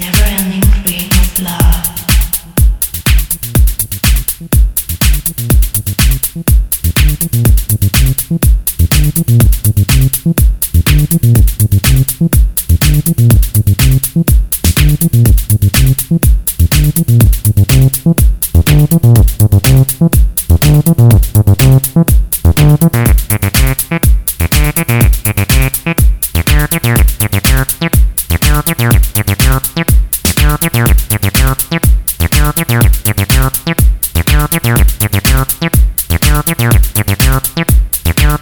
never ending of love.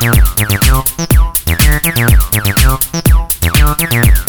Thank you.